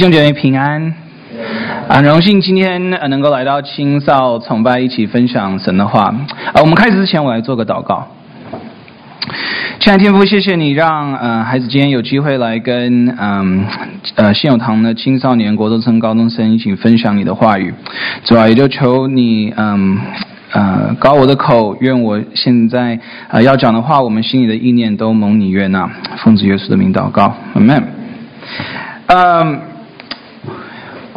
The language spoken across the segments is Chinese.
兄姐妹平安，很荣幸今天能够来到青少崇拜，一起分享神的话。啊，我们开始之前，我来做个祷告。亲爱的天父，谢谢你让呃孩子今天有机会来跟嗯呃，信友堂的青少年、国中生、高中生一起分享你的话语。主啊，也就求你嗯呃高我的口，愿我现在呃要讲的话，我们心里的意念都蒙你悦纳。奉子耶稣的名祷告，阿门。嗯。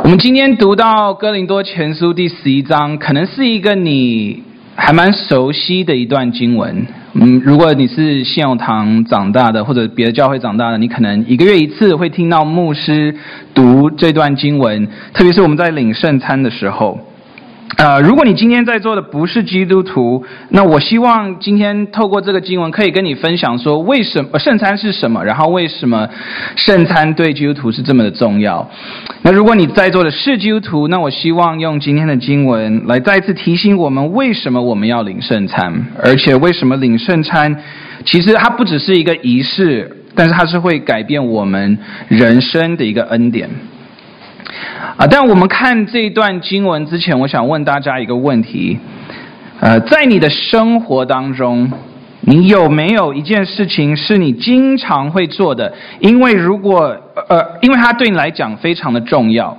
我们今天读到哥林多前书第十一章，可能是一个你还蛮熟悉的一段经文。嗯，如果你是信友堂长大的，或者别的教会长大的，你可能一个月一次会听到牧师读这段经文，特别是我们在领圣餐的时候。呃，如果你今天在座的不是基督徒，那我希望今天透过这个经文，可以跟你分享说，为什么圣餐是什么，然后为什么圣餐对基督徒是这么的重要。那如果你在座的是基督徒，那我希望用今天的经文来再次提醒我们，为什么我们要领圣餐，而且为什么领圣餐，其实它不只是一个仪式，但是它是会改变我们人生的一个恩典。啊！但我们看这一段经文之前，我想问大家一个问题：呃，在你的生活当中，你有没有一件事情是你经常会做的？因为如果呃，因为它对你来讲非常的重要，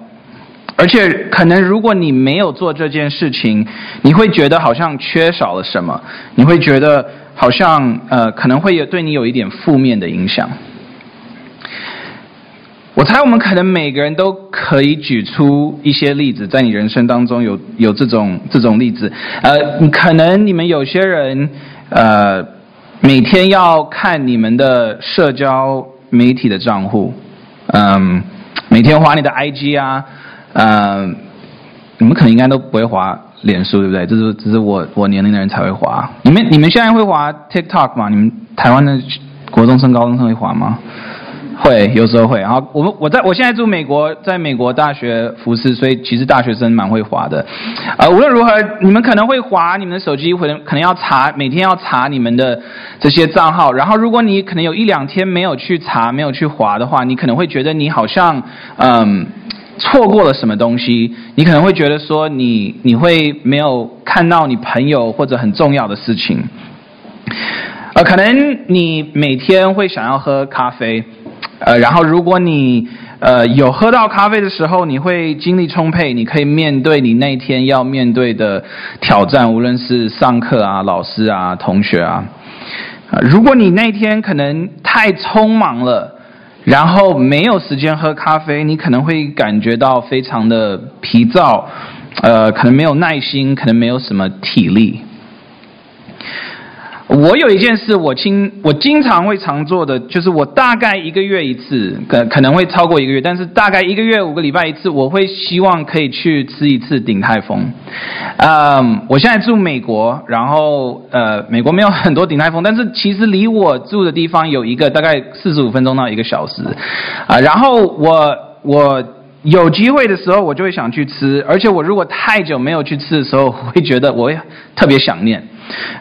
而且可能如果你没有做这件事情，你会觉得好像缺少了什么，你会觉得好像呃，可能会有对你有一点负面的影响。我猜我们可能每个人都可以举出一些例子，在你人生当中有有这种这种例子。呃，可能你们有些人呃每天要看你们的社交媒体的账户，嗯、每天划你的 IG 啊，呃，你们可能应该都不会划脸书，对不对？这是这是我我年龄的人才会划。你们你们现在会划 TikTok 吗？你们台湾的国中生、高中生会划吗？会，有时候会。然后我们我在我现在住美国，在美国大学服侍，所以其实大学生蛮会滑的。呃，无论如何，你们可能会滑你们的手机，可能可能要查，每天要查你们的这些账号。然后如果你可能有一两天没有去查，没有去滑的话，你可能会觉得你好像嗯错过了什么东西。你可能会觉得说你你会没有看到你朋友或者很重要的事情。呃，可能你每天会想要喝咖啡。呃，然后如果你呃有喝到咖啡的时候，你会精力充沛，你可以面对你那天要面对的挑战，无论是上课啊、老师啊、同学啊。呃，如果你那天可能太匆忙了，然后没有时间喝咖啡，你可能会感觉到非常的疲躁，呃，可能没有耐心，可能没有什么体力。我有一件事，我经我经常会常做的，就是我大概一个月一次，可可能会超过一个月，但是大概一个月五个礼拜一次，我会希望可以去吃一次鼎泰丰。嗯，我现在住美国，然后呃，美国没有很多鼎泰丰，但是其实离我住的地方有一个大概四十五分钟到一个小时，啊，然后我我有机会的时候，我就会想去吃，而且我如果太久没有去吃的时候，我会觉得我会特别想念。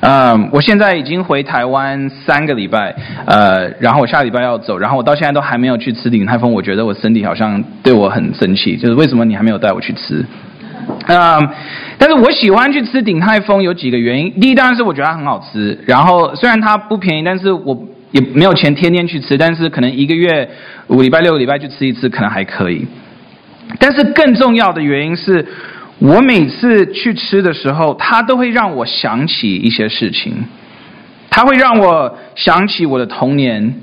嗯，我现在已经回台湾三个礼拜，呃，然后我下礼拜要走，然后我到现在都还没有去吃鼎泰丰，我觉得我身体好像对我很生气，就是为什么你还没有带我去吃？嗯，但是我喜欢去吃鼎泰丰有几个原因，第一当然是我觉得它很好吃，然后虽然它不便宜，但是我也没有钱天天去吃，但是可能一个月五礼拜六个礼拜去吃一次可能还可以，但是更重要的原因是。我每次去吃的时候，它都会让我想起一些事情，它会让我想起我的童年，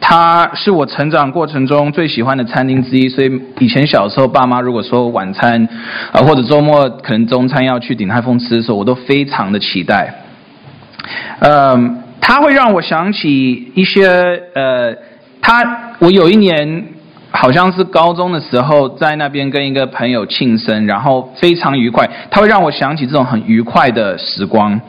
它是我成长过程中最喜欢的餐厅之一。所以以前小时候，爸妈如果说晚餐，呃或者周末可能中餐要去鼎泰丰吃的时候，我都非常的期待。嗯，它会让我想起一些呃，它我有一年。好像是高中的时候，在那边跟一个朋友庆生，然后非常愉快。他会让我想起这种很愉快的时光，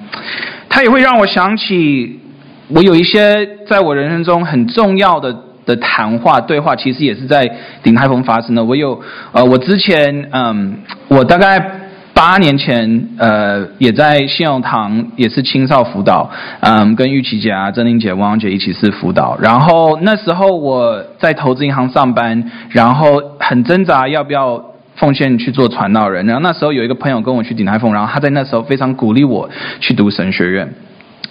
他也会让我想起我有一些在我人生中很重要的的谈话对话，其实也是在鼎泰丰发生的。我有呃，我之前嗯，我大概八年前，呃，也在信用堂也是青少辅导，嗯，跟玉琪姐啊、珍玲姐、汪姐一起是辅导。然后那时候我在投资银行上班，然后很挣扎要不要奉献去做传道人。然后那时候有一个朋友跟我去鼎泰丰，然后他在那时候非常鼓励我去读神学院。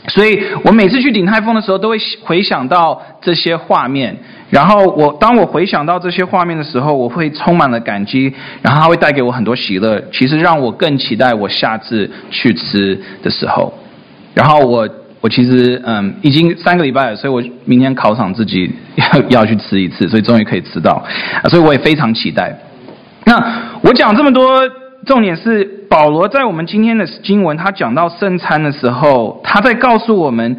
所以我每次去鼎泰丰的时候，都会回想到这些画面。然后我当我回想到这些画面的时候，我会充满了感激，然后它会带给我很多喜乐。其实让我更期待我下次去吃的时候。然后我我其实嗯已经三个礼拜了，所以我明天考场自己要要去吃一次，所以终于可以吃到，所以我也非常期待。那我讲这么多。重点是保罗在我们今天的经文，他讲到圣餐的时候，他在告诉我们，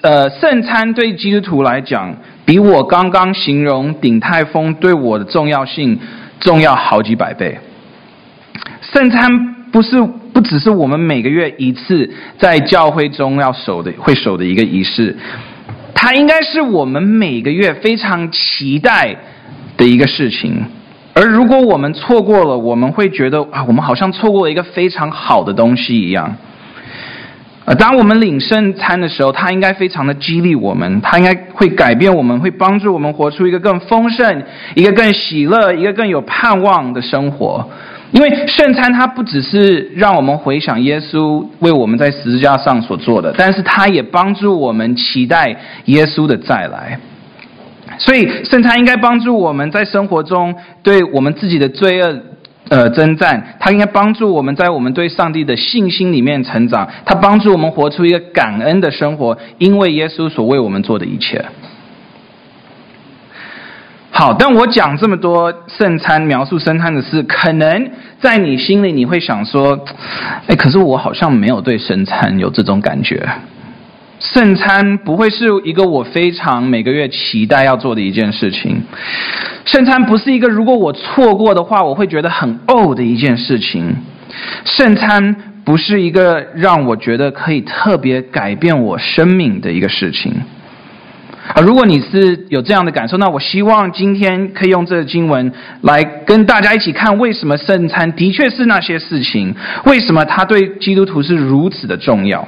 呃，圣餐对基督徒来讲，比我刚刚形容鼎泰丰对我的重要性重要好几百倍。圣餐不是不只是我们每个月一次在教会中要守的会守的一个仪式，它应该是我们每个月非常期待的一个事情。而如果我们错过了，我们会觉得啊，我们好像错过了一个非常好的东西一样。呃，当我们领圣餐的时候，它应该非常的激励我们，它应该会改变我们，会帮助我们活出一个更丰盛、一个更喜乐、一个更有盼望的生活。因为圣餐它不只是让我们回想耶稣为我们在十字架上所做的，但是它也帮助我们期待耶稣的再来。所以圣餐应该帮助我们在生活中对我们自己的罪恶，呃，征战。它应该帮助我们在我们对上帝的信心里面成长。它帮助我们活出一个感恩的生活，因为耶稣所为我们做的一切。好，但我讲这么多圣餐描述圣餐的事，可能在你心里你会想说，哎，可是我好像没有对圣餐有这种感觉。圣餐不会是一个我非常每个月期待要做的一件事情。圣餐不是一个如果我错过的话，我会觉得很呕的一件事情。圣餐不是一个让我觉得可以特别改变我生命的一个事情。啊，如果你是有这样的感受，那我希望今天可以用这个经文来跟大家一起看，为什么圣餐的确是那些事情，为什么它对基督徒是如此的重要。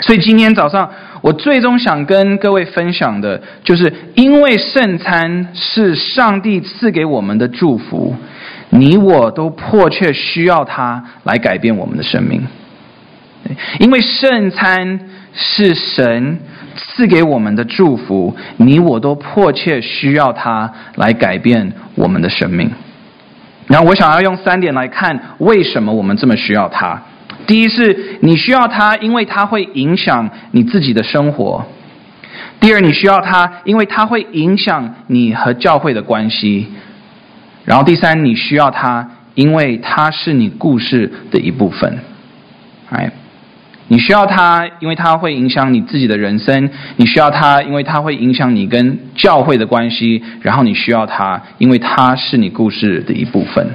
所以今天早上，我最终想跟各位分享的，就是因为圣餐是上帝赐给我们的祝福，你我都迫切需要它来改变我们的生命。因为圣餐是神赐给我们的祝福，你我都迫切需要它来改变我们的生命。然后我想要用三点来看，为什么我们这么需要它。第一是你需要它，因为它会影响你自己的生活；第二，你需要它，因为它会影响你和教会的关系；然后第三，你需要它，因为它是你故事的一部分。哎，你需要它，因为它会影响你自己的人生；你需要它，因为它会影响你跟教会的关系；然后你需要它，因为它是你故事的一部分。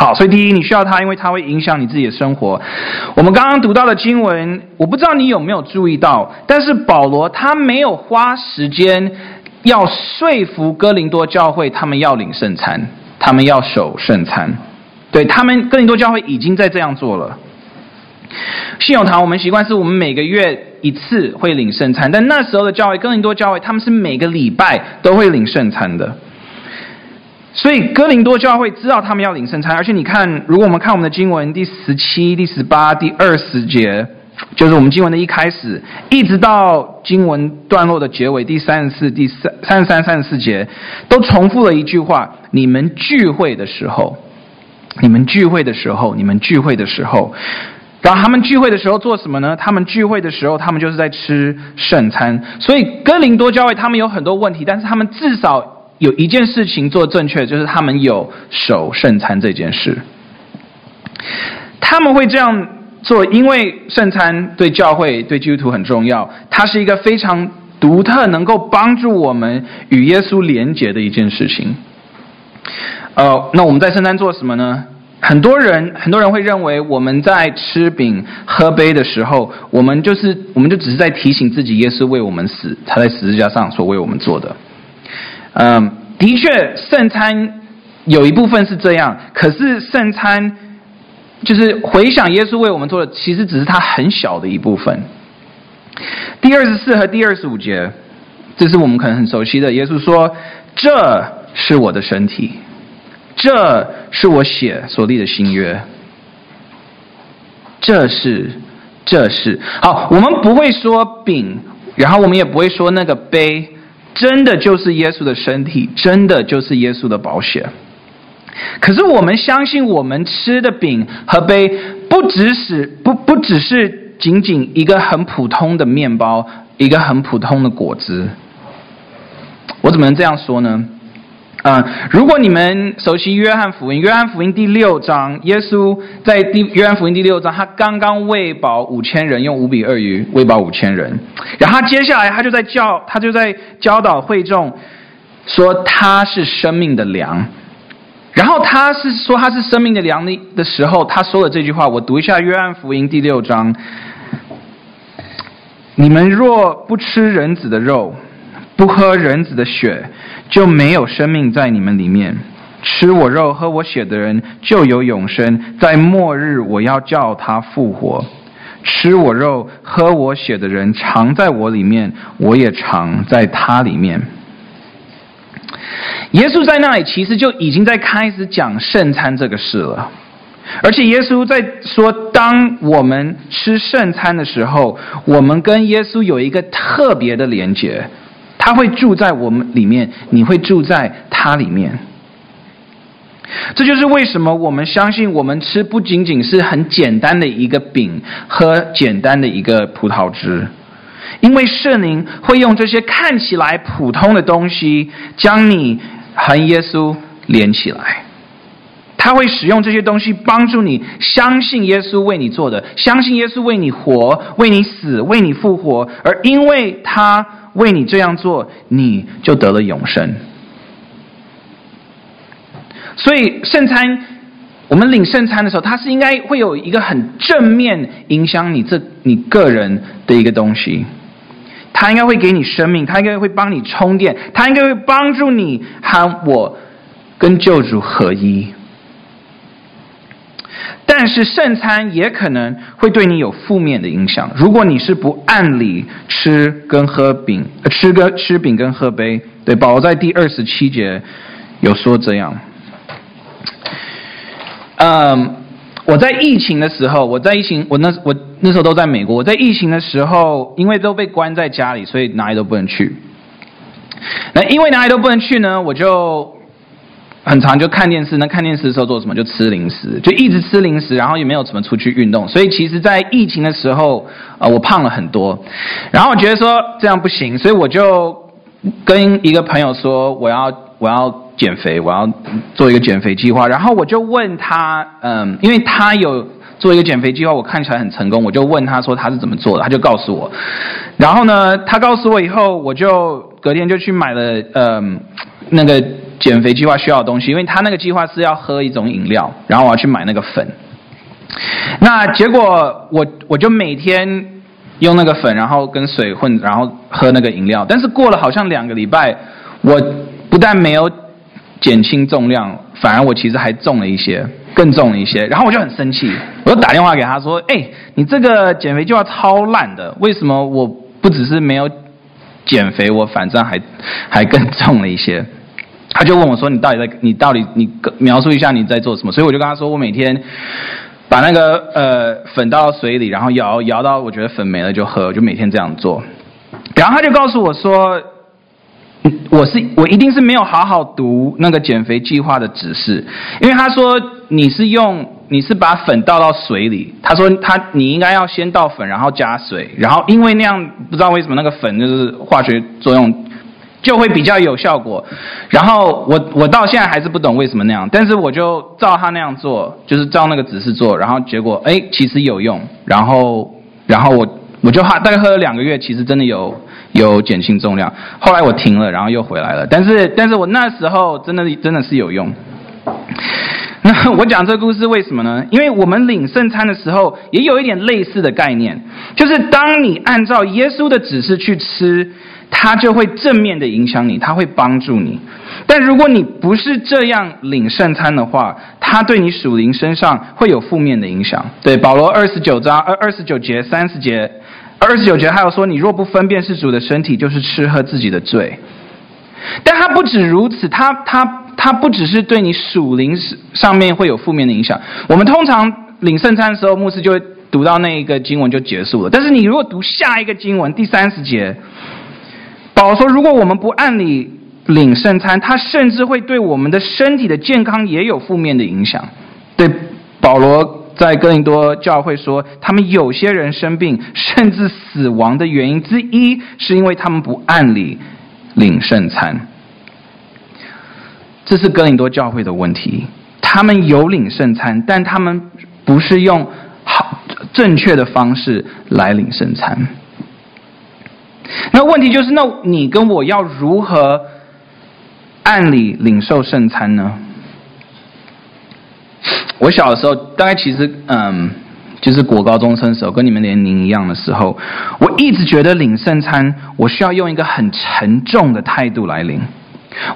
好，所以第一，你需要它，因为它会影响你自己的生活。我们刚刚读到的经文，我不知道你有没有注意到，但是保罗他没有花时间要说服哥林多教会，他们要领圣餐，他们要守圣餐。对，他们，哥林多教会已经在这样做了。信友堂，我们习惯是我们每个月一次会领圣餐，但那时候的教会，哥林多教会，他们是每个礼拜都会领圣餐的。所以哥林多教会知道他们要领圣餐，而且你看，如果我们看我们的经文第十七、第十八、第二十节，就是我们经文的一开始，一直到经文段落的结尾第三十四、第三三十三、三十四节，都重复了一句话：你们聚会的时候，你们聚会的时候，你们聚会的时候。然后他们聚会的时候做什么呢？他们聚会的时候，他们就是在吃圣餐。所以哥林多教会他们有很多问题，但是他们至少。有一件事情做正确，就是他们有守圣餐这件事。他们会这样做，因为圣餐对教会、对基督徒很重要。它是一个非常独特，能够帮助我们与耶稣连结的一件事情。呃，那我们在圣餐做什么呢？很多人，很多人会认为我们在吃饼喝杯的时候，我们就是，我们就只是在提醒自己，耶稣为我们死，他在十字架上所为我们做的。嗯，的确，圣餐有一部分是这样。可是，圣餐就是回想耶稣为我们做的，其实只是他很小的一部分。第二十四和第二十五节，这是我们可能很熟悉的。耶稣说：“这是我的身体，这是我血所立的新约。”这是，这是好。我们不会说饼，然后我们也不会说那个杯，真的就是耶稣的身体，真的就是耶稣的保险。可是我们相信，我们吃的饼和杯，不只是不不只是仅仅一个很普通的面包，一个很普通的果汁。我怎么能这样说呢？嗯，如果你们熟悉约翰福音，约翰福音第六章，耶稣在第约翰福音第六章，他刚刚喂饱五千人，用五饼二鱼喂饱五千人，然后接下来他就在教，他就在教导会众，说他是生命的粮。然后他是说他是生命的粮的的时候，他说了这句话，我读一下《约翰福音》第六章：你们若不吃人子的肉，不喝人子的血，就没有生命在你们里面。吃我肉、喝我血的人就有永生，在末日我要叫他复活。吃我肉、喝我血的人常在我里面，我也常在他里面。耶稣在那里其实就已经在开始讲圣餐这个事了，而且耶稣在说，当我们吃圣餐的时候，我们跟耶稣有一个特别的连结，他会住在我们里面，你会住在他里面。这就是为什么我们相信，我们吃不仅仅是很简单的一个饼和简单的一个葡萄汁。因为圣灵会用这些看起来普通的东西，将你和耶稣连起来。他会使用这些东西帮助你相信耶稣为你做的，相信耶稣为你活、为你死、为你复活。而因为他为你这样做，你就得了永生。所以圣餐，我们领圣餐的时候，它是应该会有一个很正面影响你这你个人的一个东西。他应该会给你生命，他应该会帮你充电，他应该会帮助你和我跟救主合一。但是圣餐也可能会对你有负面的影响，如果你是不按理吃跟喝饼，吃跟吃饼跟喝杯。对，保罗在第二十七节有说这样。嗯。我在疫情的时候，我在疫情，我那我那时候都在美国。我在疫情的时候，因为都被关在家里，所以哪里都不能去。那因为哪里都不能去呢，我就很常就看电视。那看电视的时候做什么？就吃零食，就一直吃零食，然后也没有怎么出去运动。所以其实，在疫情的时候，呃，我胖了很多。然后我觉得说这样不行，所以我就跟一个朋友说，我要我要。减肥，我要做一个减肥计划。然后我就问他，嗯，因为他有做一个减肥计划，我看起来很成功，我就问他说他是怎么做的，他就告诉我。然后呢，他告诉我以后，我就隔天就去买了，嗯，那个减肥计划需要的东西，因为他那个计划是要喝一种饮料，然后我要去买那个粉。那结果我我就每天用那个粉，然后跟水混，然后喝那个饮料。但是过了好像两个礼拜，我不但没有。减轻重量，反而我其实还重了一些，更重了一些。然后我就很生气，我就打电话给他说：“哎，你这个减肥计划超烂的，为什么我不只是没有减肥，我反正还还更重了一些？”他就问我说：“你到底在？你到底你描述一下你在做什么？”所以我就跟他说：“我每天把那个呃粉倒到水里，然后摇摇到我觉得粉没了就喝，就每天这样做。”然后他就告诉我说。我是我一定是没有好好读那个减肥计划的指示，因为他说你是用你是把粉倒到水里，他说他你应该要先倒粉，然后加水，然后因为那样不知道为什么那个粉就是化学作用就会比较有效果，然后我我到现在还是不懂为什么那样，但是我就照他那样做，就是照那个指示做，然后结果哎其实有用，然后然后我我就大概喝了两个月，其实真的有。有减轻重量，后来我停了，然后又回来了。但是，但是我那时候真的真的是有用。那我讲这个故事为什么呢？因为我们领圣餐的时候，也有一点类似的概念，就是当你按照耶稣的指示去吃，它就会正面的影响你，它会帮助你。但如果你不是这样领圣餐的话，它对你属灵身上会有负面的影响。对，保罗二十九章二二十九节三十节二十九节还有说，你若不分辨是主的身体，就是吃喝自己的罪。但它不止如此，它它它不只是对你属灵上面会有负面的影响。我们通常领圣餐的时候，牧师就会读到那一个经文就结束了。但是你如果读下一个经文第三十节，保罗说，如果我们不按理领圣餐，它甚至会对我们的身体的健康也有负面的影响。对，保罗在哥林多教会说，他们有些人生病甚至死亡的原因之一，是因为他们不按理领圣餐。这是哥林多教会的问题，他们有领圣餐，但他们不是用好正确的方式来领圣餐。那问题就是，那你跟我要如何按理领受圣餐呢？我小的时候，大概其实嗯，就是国高中生时候，跟你们年龄一样的时候，我一直觉得领圣餐，我需要用一个很沉重的态度来领。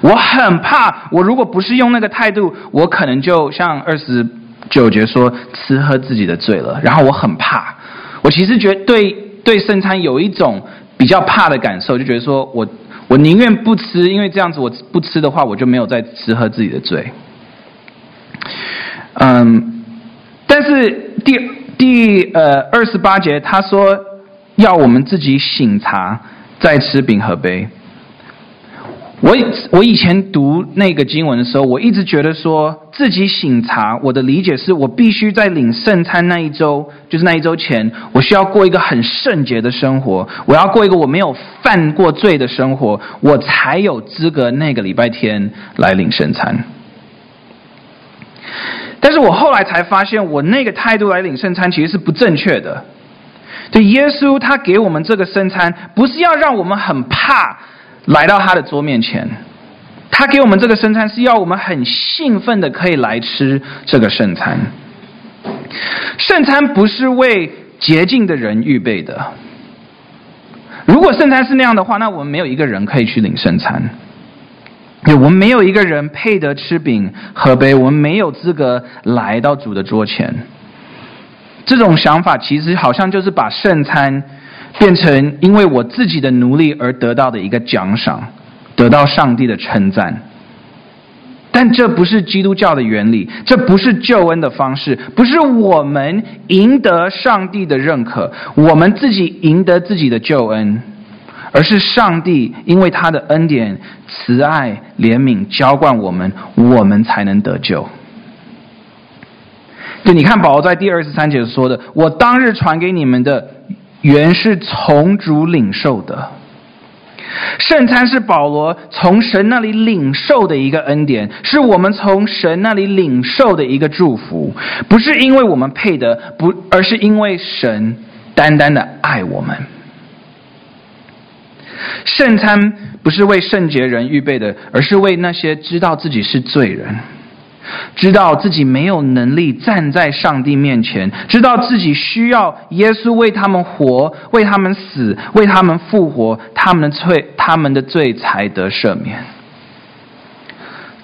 我很怕，我如果不是用那个态度，我可能就像二十九节说，吃喝自己的罪了。然后我很怕，我其实觉得对对圣餐有一种比较怕的感受，就觉得说我我宁愿不吃，因为这样子我不吃的话，我就没有再吃喝自己的罪。嗯，但是第第呃二十八节他说要我们自己醒茶，再吃饼和杯。我我以前读那个经文的时候，我一直觉得说自己省察。我的理解是我必须在领圣餐那一周，就是那一周前，我需要过一个很圣洁的生活，我要过一个我没有犯过罪的生活，我才有资格那个礼拜天来领圣餐。但是我后来才发现，我那个态度来领圣餐其实是不正确的。对，耶稣他给我们这个圣餐，不是要让我们很怕。来到他的桌面前，他给我们这个圣餐是要我们很兴奋的可以来吃这个圣餐。圣餐不是为洁净的人预备的。如果圣餐是那样的话，那我们没有一个人可以去领圣餐。我们没有一个人配得吃饼喝杯，我们没有资格来到主的桌前。这种想法其实好像就是把圣餐。变成因为我自己的努力而得到的一个奖赏，得到上帝的称赞。但这不是基督教的原理，这不是救恩的方式，不是我们赢得上帝的认可，我们自己赢得自己的救恩，而是上帝因为他的恩典、慈爱、怜悯浇灌我们，我们才能得救。就你看，保罗在第二十三节说的：“我当日传给你们的。”原是从主领受的，圣餐是保罗从神那里领受的一个恩典，是我们从神那里领受的一个祝福，不是因为我们配得，不，而是因为神单单的爱我们。圣餐不是为圣洁人预备的，而是为那些知道自己是罪人。知道自己没有能力站在上帝面前，知道自己需要耶稣为他们活，为他们死，为他们复活，他们的罪，他们的罪才得赦免。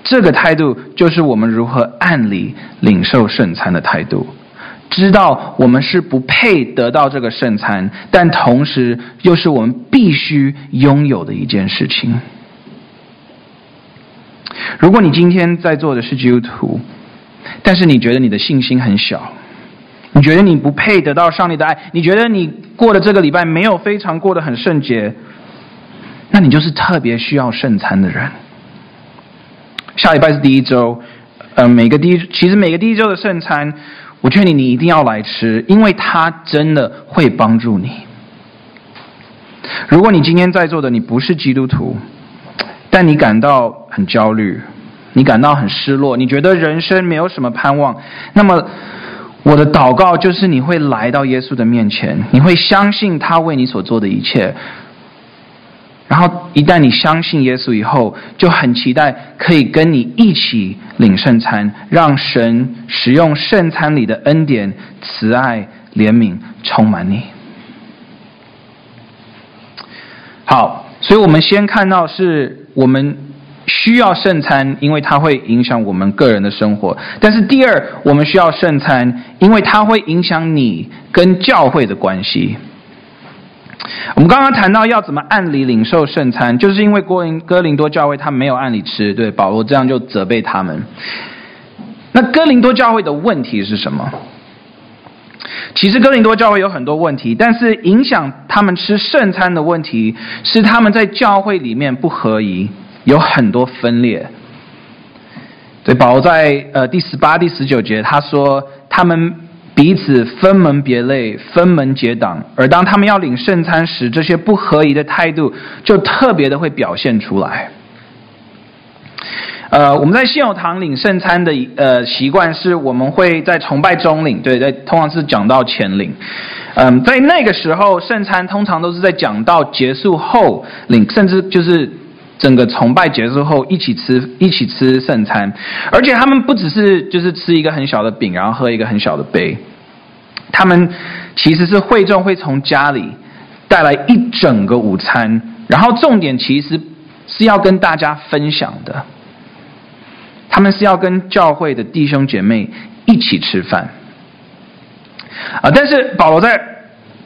这个态度就是我们如何按理领受圣餐的态度。知道我们是不配得到这个圣餐，但同时又是我们必须拥有的一件事情。如果你今天在座的是基督徒，但是你觉得你的信心很小，你觉得你不配得到上帝的爱，你觉得你过的这个礼拜没有非常过得很圣洁，那你就是特别需要圣餐的人。下礼拜是第一周，呃，每个第一，其实每个第一周的圣餐，我劝你你一定要来吃，因为它真的会帮助你。如果你今天在座的你不是基督徒，但你感到很焦虑，你感到很失落，你觉得人生没有什么盼望。那么，我的祷告就是你会来到耶稣的面前，你会相信他为你所做的一切。然后，一旦你相信耶稣以后，就很期待可以跟你一起领圣餐，让神使用圣餐里的恩典、慈爱、怜悯充满你。好。所以，我们先看到是我们需要圣餐，因为它会影响我们个人的生活。但是第二，我们需要圣餐，因为它会影响你跟教会的关系。我们刚刚谈到要怎么按理领受圣餐，就是因为哥林哥林多教会他没有按理吃，对，保罗这样就责备他们。那哥林多教会的问题是什么？其实哥林多教会有很多问题，但是影响他们吃圣餐的问题是他们在教会里面不合宜，有很多分裂。对，保罗在呃第十八、第十九节他说他们彼此分门别类、分门结党，而当他们要领圣餐时，这些不合宜的态度就特别的会表现出来。呃，我们在信友堂领圣餐的呃习惯是，我们会在崇拜中领，对，在通常是讲到前领。嗯、在那个时候，圣餐通常都是在讲到结束后领，甚至就是整个崇拜结束后一起吃一起吃圣餐。而且他们不只是就是吃一个很小的饼，然后喝一个很小的杯，他们其实是会众会从家里带来一整个午餐，然后重点其实是要跟大家分享的。他们是要跟教会的弟兄姐妹一起吃饭，啊！但是保罗在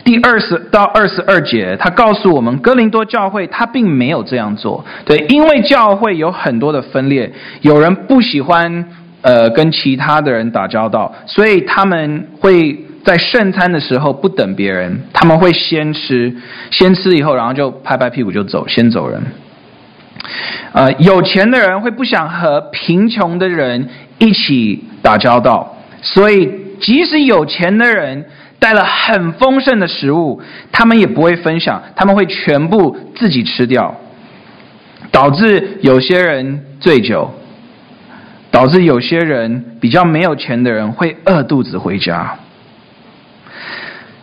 第二十到二十二节，他告诉我们，哥林多教会他并没有这样做。对，因为教会有很多的分裂，有人不喜欢呃跟其他的人打交道，所以他们会在圣餐的时候不等别人，他们会先吃，先吃以后，然后就拍拍屁股就走，先走人。呃，有钱的人会不想和贫穷的人一起打交道，所以即使有钱的人带了很丰盛的食物，他们也不会分享，他们会全部自己吃掉，导致有些人醉酒，导致有些人比较没有钱的人会饿肚子回家。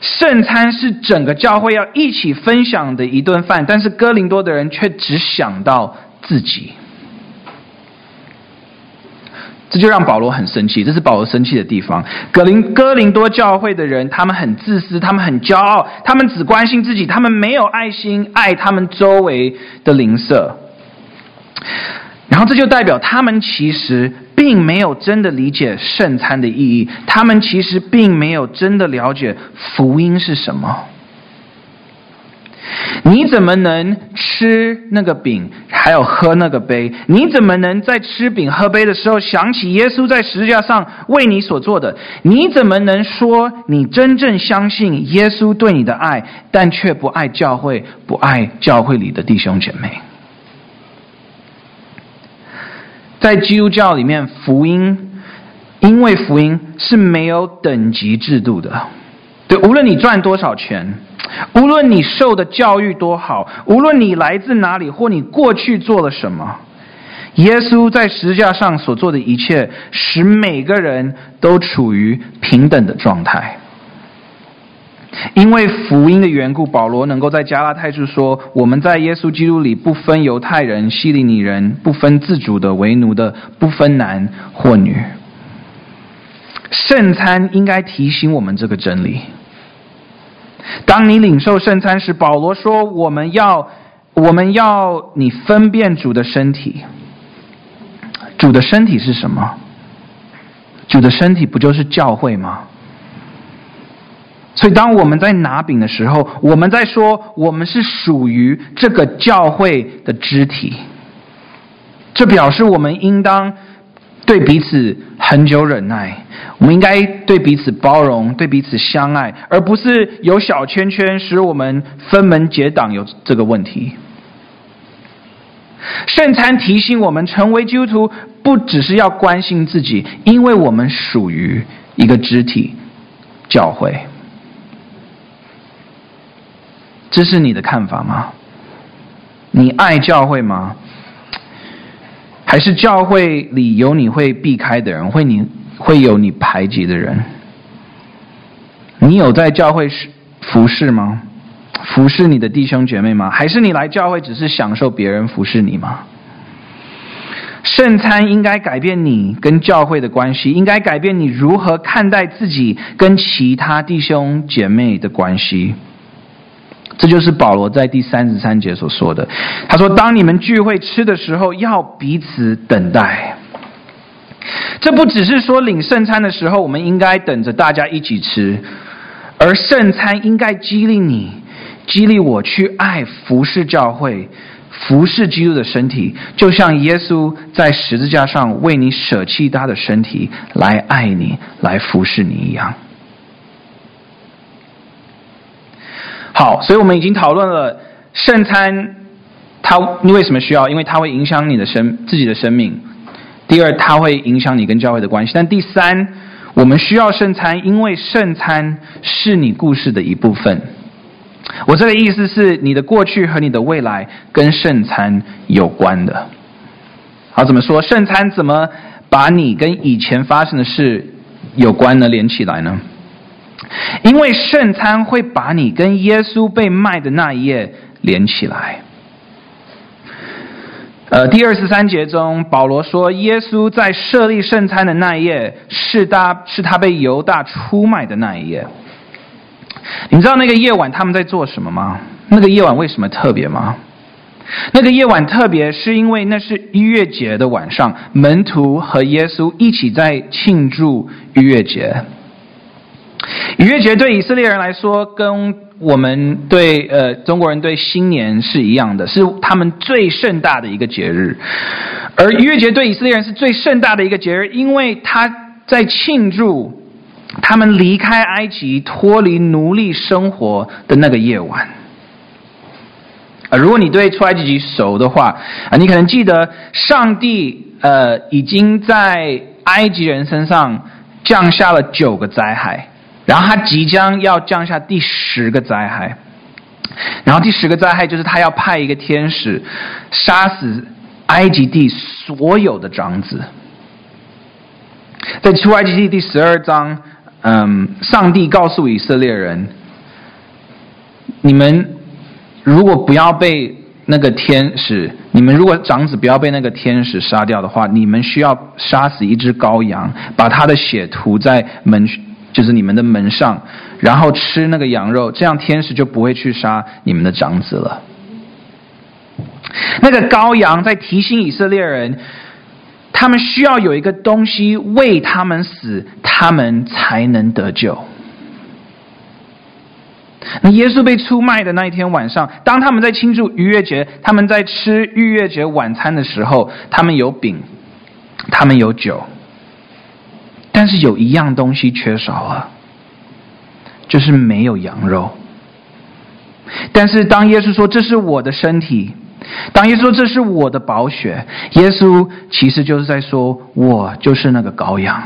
圣餐是整个教会要一起分享的一顿饭，但是哥林多的人却只想到自己，这就让保罗很生气。这是保罗生气的地方。哥林哥林多教会的人，他们很自私，他们很骄傲，他们只关心自己，他们没有爱心爱他们周围的邻舍。然后这就代表他们其实并没有真的理解圣餐的意义，他们其实并没有真的了解福音是什么。你怎么能吃那个饼，还有喝那个杯？你怎么能在吃饼喝杯的时候想起耶稣在十字架上为你所做的？你怎么能说你真正相信耶稣对你的爱，但却不爱教会，不爱教会里的弟兄姐妹？在基督教里面，福音，因为福音是没有等级制度的，对，无论你赚多少钱，无论你受的教育多好，无论你来自哪里或你过去做了什么，耶稣在十字架上所做的一切，使每个人都处于平等的状态。因为福音的缘故，保罗能够在加拉太书说：“我们在耶稣基督里不分犹太人、希利尼人，不分自主的、为奴的，不分男或女。”圣餐应该提醒我们这个真理。当你领受圣餐时，保罗说：“我们要，我们要你分辨主的身体。主的身体是什么？主的身体不就是教会吗？”所以，当我们在拿饼的时候，我们在说我们是属于这个教会的肢体。这表示我们应当对彼此恒久忍耐，我们应该对彼此包容，对彼此相爱，而不是有小圈圈使我们分门结党。有这个问题。圣餐提醒我们，成为基督徒不只是要关心自己，因为我们属于一个肢体——教会。这是你的看法吗？你爱教会吗？还是教会里有你会避开的人，会你会有你排挤的人？你有在教会服侍吗？服侍你的弟兄姐妹吗？还是你来教会只是享受别人服侍你吗？圣餐应该改变你跟教会的关系，应该改变你如何看待自己跟其他弟兄姐妹的关系。这就是保罗在第三十三节所说的。他说：“当你们聚会吃的时候，要彼此等待。”这不只是说领圣餐的时候，我们应该等着大家一起吃，而圣餐应该激励你、激励我去爱服侍教会、服侍基督的身体，就像耶稣在十字架上为你舍弃他的身体来爱你、来服侍你一样。好，所以我们已经讨论了圣餐，它你为什么需要？因为它会影响你的生自己的生命。第二，它会影响你跟教会的关系。但第三，我们需要圣餐，因为圣餐是你故事的一部分。我这个意思是，你的过去和你的未来跟圣餐有关的。好，怎么说？圣餐怎么把你跟以前发生的事有关呢？连起来呢？因为圣餐会把你跟耶稣被卖的那一夜连起来。呃，第二十三节中，保罗说，耶稣在设立圣餐的那一夜，是他是他被犹大出卖的那一夜。你知道那个夜晚他们在做什么吗？那个夜晚为什么特别吗？那个夜晚特别是因为那是逾越节的晚上，门徒和耶稣一起在庆祝逾越节。逾越节对以色列人来说，跟我们对呃中国人对新年是一样的，是他们最盛大的一个节日。而逾越节对以色列人是最盛大的一个节日，因为他在庆祝他们离开埃及、脱离奴隶生活的那个夜晚。啊，如果你对出埃及记熟的话，啊，你可能记得上帝呃已经在埃及人身上降下了九个灾害。然后他即将要降下第十个灾害，然后第十个灾害就是他要派一个天使杀死埃及地所有的长子。在出埃及记第十二章，嗯，上帝告诉以色列人：你们如果不要被那个天使，你们如果长子不要被那个天使杀掉的话，你们需要杀死一只羔羊，把他的血涂在门。就是你们的门上，然后吃那个羊肉，这样天使就不会去杀你们的长子了。那个羔羊在提醒以色列人，他们需要有一个东西为他们死，他们才能得救。那耶稣被出卖的那一天晚上，当他们在庆祝逾越节，他们在吃逾越节晚餐的时候，他们有饼，他们有酒。但是有一样东西缺少了，就是没有羊肉。但是当耶稣说这是我的身体，当耶稣说这是我的宝血，耶稣其实就是在说，我就是那个羔羊，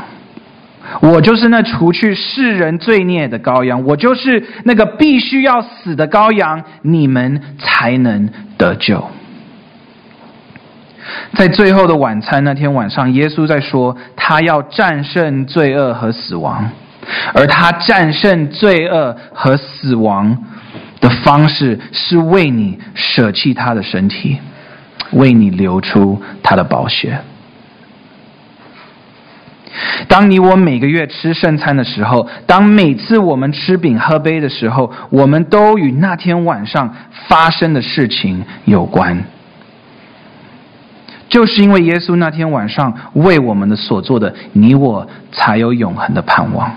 我就是那除去世人罪孽的羔羊，我就是那个必须要死的羔羊，你们才能得救。在最后的晚餐那天晚上，耶稣在说，他要战胜罪恶和死亡，而他战胜罪恶和死亡的方式是为你舍弃他的身体，为你流出他的宝血。当你我每个月吃圣餐的时候，当每次我们吃饼喝杯的时候，我们都与那天晚上发生的事情有关。就是因为耶稣那天晚上为我们的所做的，你我才有永恒的盼望。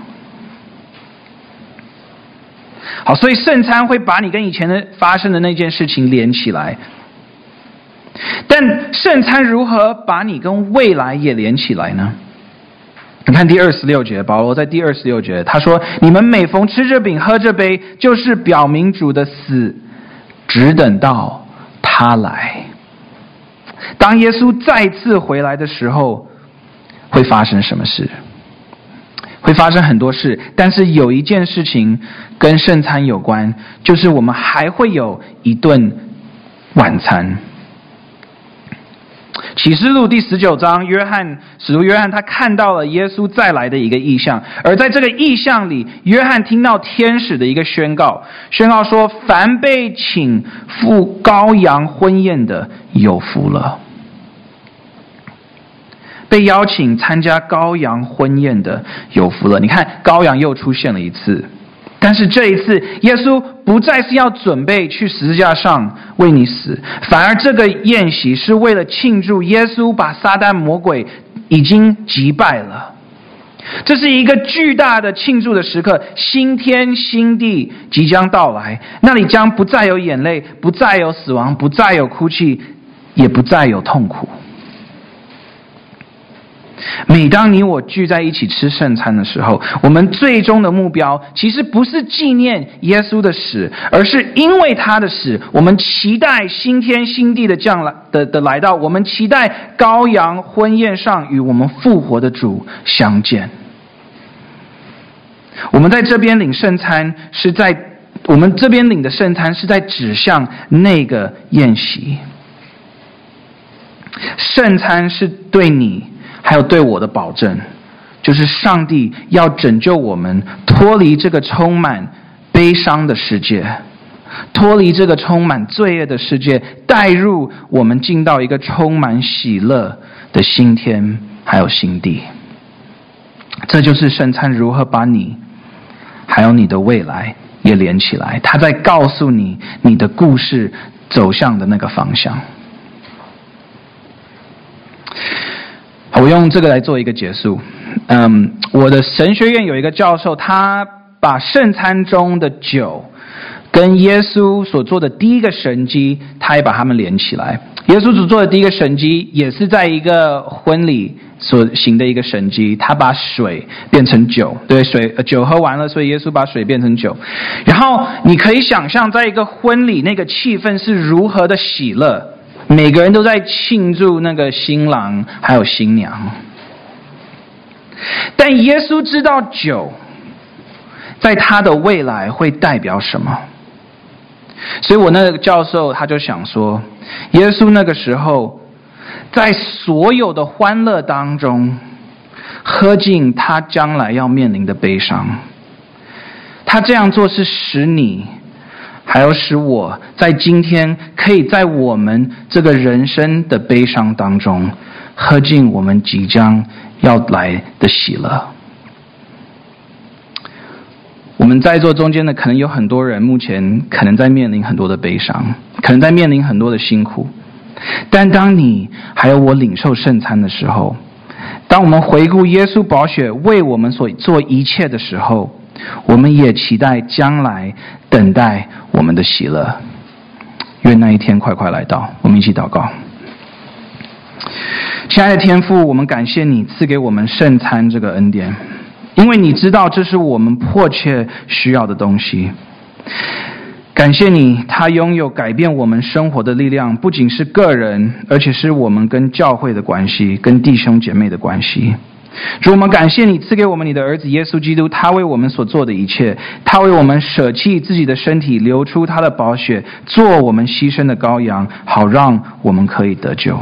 好，所以圣餐会把你跟以前的发生的那件事情连起来，但圣餐如何把你跟未来也连起来呢？你看第二十六节，保罗在第二十六节他说：“你们每逢吃这饼喝这杯，就是表明主的死，只等到他来。”当耶稣再次回来的时候，会发生什么事？会发生很多事，但是有一件事情跟圣餐有关，就是我们还会有一顿晚餐。启示录第十九章，约翰使徒约翰他看到了耶稣再来的一个意象，而在这个意象里，约翰听到天使的一个宣告，宣告说：“凡被请赴羔羊婚宴的，有福了。”被邀请参加羔羊婚宴的，有福了。你看，羔羊又出现了一次，但是这一次，耶稣不再是要准备去十字架上为你死，反而这个宴席是为了庆祝耶稣把撒旦魔鬼已经击败了。这是一个巨大的庆祝的时刻，新天新地即将到来，那里将不再有眼泪，不再有死亡，不再有哭泣，也不再有痛苦。每当你我聚在一起吃圣餐的时候，我们最终的目标其实不是纪念耶稣的死，而是因为他的死，我们期待新天新地的降来的的来到，我们期待羔羊婚宴上与我们复活的主相见。我们在这边领圣餐，是在我们这边领的圣餐是在指向那个宴席。圣餐是对你。还有对我的保证，就是上帝要拯救我们脱离这个充满悲伤的世界，脱离这个充满罪恶的世界，带入我们进到一个充满喜乐的新天还有新地。这就是圣餐如何把你还有你的未来也连起来，他在告诉你你的故事走向的那个方向。我用这个来做一个结束。嗯，我的神学院有一个教授，他把圣餐中的酒跟耶稣所做的第一个神迹，他也把他们连起来。耶稣所做的第一个神迹，也是在一个婚礼所行的一个神迹，他把水变成酒，对，水，酒喝完了，所以耶稣把水变成酒。然后你可以想象，在一个婚礼，那个气氛是如何的喜乐。每个人都在庆祝那个新郎还有新娘，但耶稣知道酒在他的未来会代表什么，所以我那个教授他就想说，耶稣那个时候在所有的欢乐当中喝尽他将来要面临的悲伤，他这样做是使你。还要使我在今天可以在我们这个人生的悲伤当中，喝尽我们即将要来的喜乐。我们在座中间的可能有很多人，目前可能在面临很多的悲伤，可能在面临很多的辛苦。但当你还有我领受圣餐的时候，当我们回顾耶稣宝血为我们所做一切的时候，我们也期待将来等待我们的喜乐，愿那一天快快来到。我们一起祷告，亲爱的天父，我们感谢你赐给我们圣餐这个恩典，因为你知道这是我们迫切需要的东西。感谢你，他拥有改变我们生活的力量，不仅是个人，而且是我们跟教会的关系，跟弟兄姐妹的关系。主，我们感谢你赐给我们你的儿子耶稣基督，他为我们所做的一切，他为我们舍弃自己的身体，流出他的宝血，做我们牺牲的羔羊，好让我们可以得救，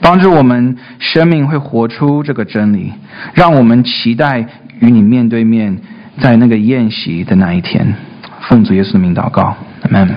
帮助我们生命会活出这个真理，让我们期待与你面对面，在那个宴席的那一天。奉主耶稣的名祷告，阿门。